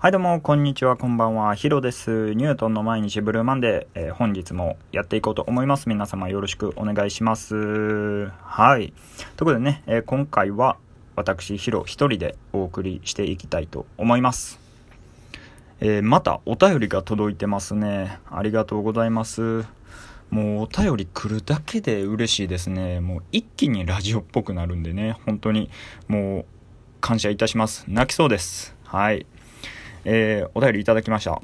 はいどうも、こんにちは、こんばんは、ヒロです。ニュートンの毎日ブルーマンデー、えー、本日もやっていこうと思います。皆様よろしくお願いします。はい。ということでね、えー、今回は私、ヒロ一人でお送りしていきたいと思います。えー、またお便りが届いてますね。ありがとうございます。もうお便り来るだけで嬉しいですね。もう一気にラジオっぽくなるんでね、本当にもう感謝いたします。泣きそうです。はい。えー、お便りいただきました。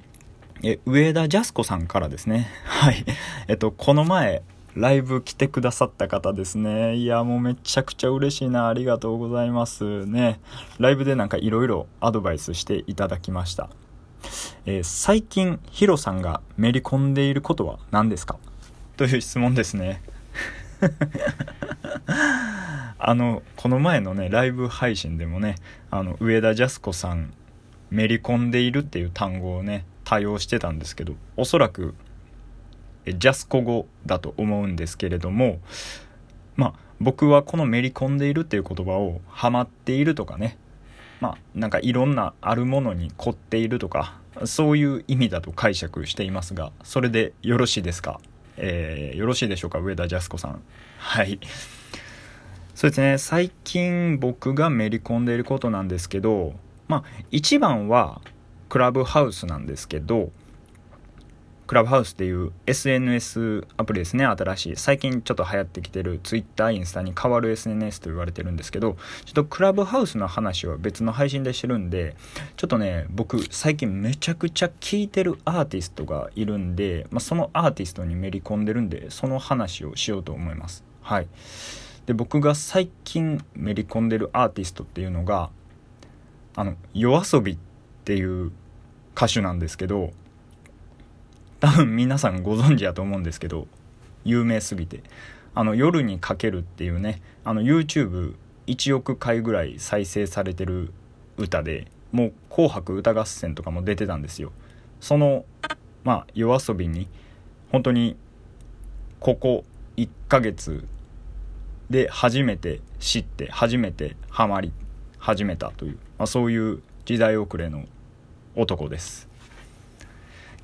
え、上田ジャスコさんからですね。はい。えっと、この前、ライブ来てくださった方ですね。いや、もうめちゃくちゃ嬉しいな。ありがとうございますね。ライブでなんか色々アドバイスしていただきました。えー、最近、ヒロさんがめり込んでいることは何ですか？という質問ですね。あの、この前のね、ライブ配信でもね、あの、上田ジャスコさんめり込んでいるっていう単語をね多用してたんですけどおそらくジャスコ語だと思うんですけれどもまあ僕はこのめり込んでいるっていう言葉をハマっているとかねまあなんかいろんなあるものに凝っているとかそういう意味だと解釈していますがそれでよろしいですか？えー、よろしいでしょうか？上田ジャスコさん。はい。そうですね。最近僕がめり込んでいることなんですけどまあ一番はクラブハウスなんですけどクラブハウスっていう SNS アプリですね。新しい。最近ちょっと流行ってきてる Twitter インスタに変わる SNS と言われてるんですけどちょっとクラブハウスの話は別の配信でしてるんでちょっとね僕最近めちゃくちゃ聴いてるアーティストがいるんで、まあ、そのアーティストにめり込んでるんでその話をしようと思います。はい。で僕が最近めり込んでるアーティストっていうのがあの yoasobi っていう歌手なんですけど多分皆さんご存知やと思うんですけど有名すぎて。あの夜にかけるっていうねあの YouTube1 億回ぐらい再生されてる歌でもう「紅白歌合戦」とかも出てたんですよ。そのまあ夜遊びに本当にここ1ヶ月で初めて知って初めてハマり始めたという、まあ、そういう時代遅れの男です。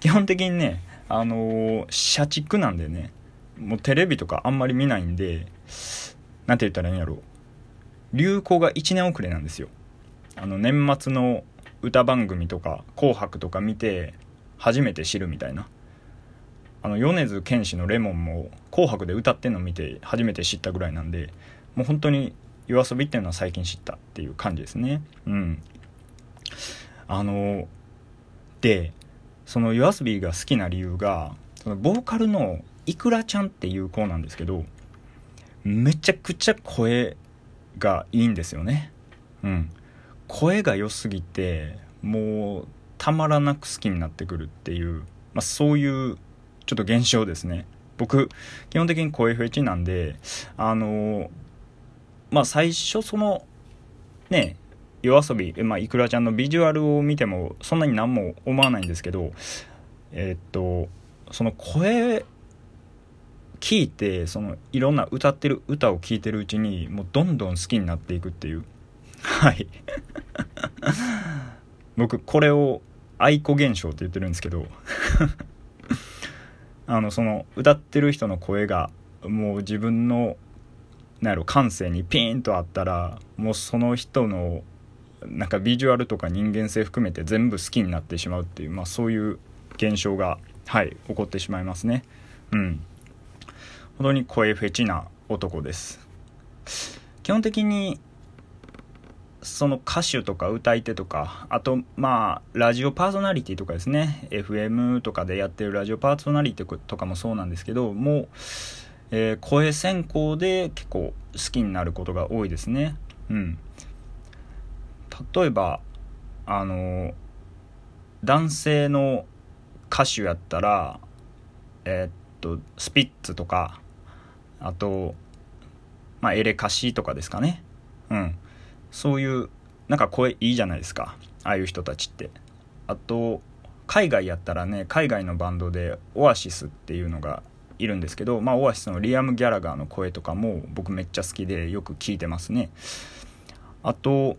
基本的にねあのー、社畜なんでねもうテレビとかあんまり見ないんで何て言ったらいいんやろう。流行が1年遅れなんですよ。あの年末の歌番組とか「紅白」とか見て初めて知るみたいな。あの米津玄師の「レモン」も「紅白」で歌ってんの見て初めて知ったぐらいなんでもう本当に夜遊びっていうのは最近知ったっていう感じですね。うん。あのでその夜遊びが好きな理由がそのボーカルのいくらちゃんっていう子なんですけどめちゃくちゃ声がいいんですよね。うん。声が良すぎてもうたまらなく好きになってくるっていう、まあ、そういうちょっと現象ですね。僕基本的に声フェチなんであのまあ最初そのね夜遊び、まあ、いくらちゃんのビジュアルを見てもそんなに何も思わないんですけどえー、っとその声聞いてそのいろんな歌ってる歌を聴いてるうちにもうどんどん好きになっていくっていう。はい。僕これを愛子現象って言ってるんですけど。あのその歌ってる人の声がもう自分のなんやろ感性にピーンとあったらもうその人のなんかビジュアルとか人間性含めて全部好きになってしまうっていう、まあ、そういう現象が、はい、起こってしまいますね。うん。本当に声フェチな男です。基本的にその歌手とか歌い手とかあとまあラジオパーソナリティとかですね。FM とかでやってるラジオパーソナリティとかもそうなんですけどもうえー、声専攻で結構好きになることが多いですね。うん。例えば、あの、男性の歌手やったら、えー、っと、スピッツとか、あと、まあ、エレカシとかですかね。うん。そういう、なんか声いいじゃないですか。ああいう人たちって。あと、海外やったらね、海外のバンドでオアシスっていうのがいるんですけど、まあ、オアシスのリアム・ギャラガーの声とかも僕めっちゃ好きでよく聞いてますね。あと、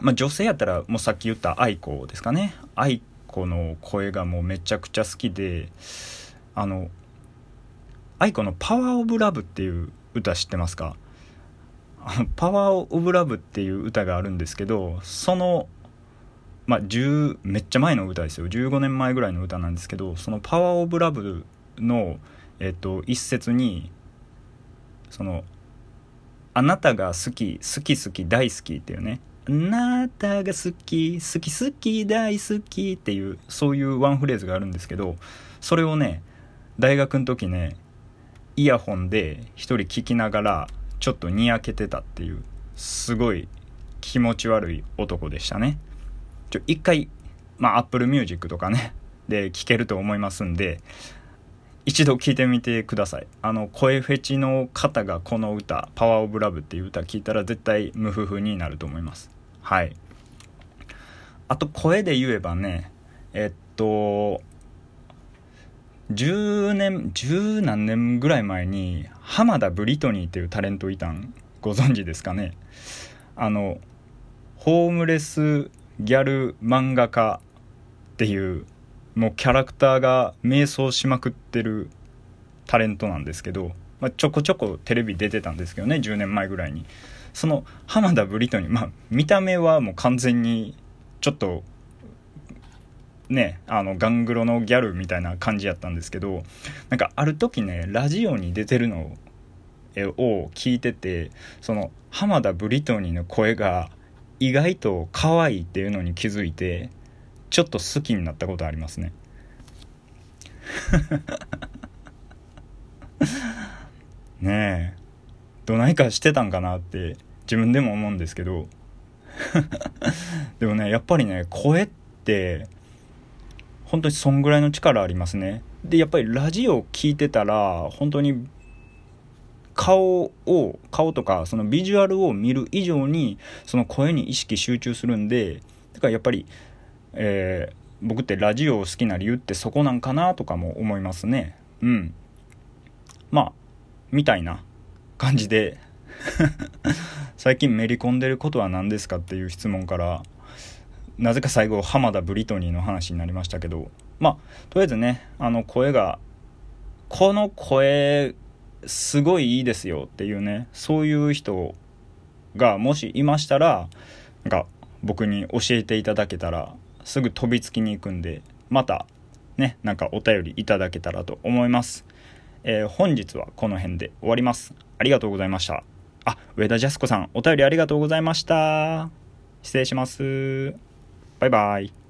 まあ、女性やったらもうさっき言った愛子ですかね。愛子の声がもうめちゃくちゃ好きであの愛子の「パワー・オブ・ラブ」っていう歌知ってますか？パワー・オブ・ラブっていう歌があるんですけどそのまあ10めっちゃ前の歌ですよ。15年前ぐらいの歌なんですけどその「パワー・オブ・ラブ」の、えっと、一節にその「あなたが好き好き好き大好き」っていうね。あなたが好き好き好き大好きっていうそういうワンフレーズがあるんですけどそれをね大学の時ねイヤホンで一人聞きながらちょっとにやけてたっていうすごい気持ち悪い男でしたね。ちょ一回まあ Apple Music とかねで聴けると思いますんで一度聴いてみてください。あの声フェチの方がこの歌「パワーオブラブっていう歌聴いたら絶対無夫婦になると思います。はい。あと声で言えばねえっと10年十何年ぐらい前に浜田ブリトニーっていうタレントいたん。ご存知ですかね。あのホームレスギャル漫画家っていうもうキャラクターが迷走しまくってるタレントなんですけど、まあ、ちょこちょこテレビ出てたんですけどね10年前ぐらいに。その浜田ブリトニーまあ見た目はもう完全にちょっとねあのガングロのギャルみたいな感じやったんですけどなんかある時ねラジオに出てるのを聞いててその浜田ブリトニーの声が意外と可愛いっていうのに気づいてちょっと好きになったことありますね。ねえ。どないかしてたんかなって自分でも思うんですけど。でもねやっぱりね声って本当にそんぐらいの力ありますね。でやっぱりラジオ聞いてたら本当に顔を顔とかそのビジュアルを見る以上にその声に意識集中するんでだからやっぱり、えー、僕ってラジオを好きな理由ってそこなんかなとかも思いますね。うん。まあみたいな感じで。最近めり込んでることは何ですかっていう質問からなぜか最後浜田ブリトニーの話になりましたけど。まあとりあえずねあの声がこの声すごいいいですよっていうねそういう人がもしいましたらなんか僕に教えていただけたらすぐ飛びつきに行くんでまたねなんかお便りいただけたらと思います、えー、本日はこの辺で終わります。ありがとうございました。あ上田ジャスコさんお便りありがとうございました。失礼します。バイバイ。